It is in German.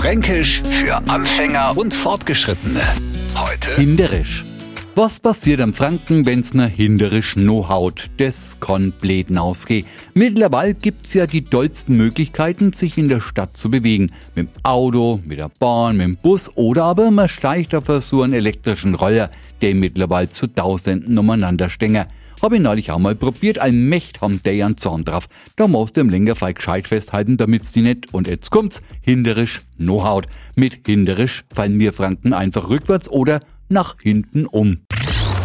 Fränkisch für Anfänger und Fortgeschrittene. Heute Hinderisch. Was passiert am Franken, wenn's ne hinderisch no haut? Das kann blöd ausgehen. Mittlerweile gibt's ja die dollsten Möglichkeiten, sich in der Stadt zu bewegen. Mit dem Auto, mit der Bahn, mit dem Bus oder aber man steigt auf so einen elektrischen Roller, der mittlerweile zu Tausenden umeinander stänge. Hab ich neulich auch mal probiert, ein Mächt haben der einen Zorn drauf. Da musst du im Lenkerfall gescheit festhalten, damit's die nicht, und jetzt kommt's, hinderisch no haut. Mit hinderisch fallen wir Franken einfach rückwärts oder nach hinten um.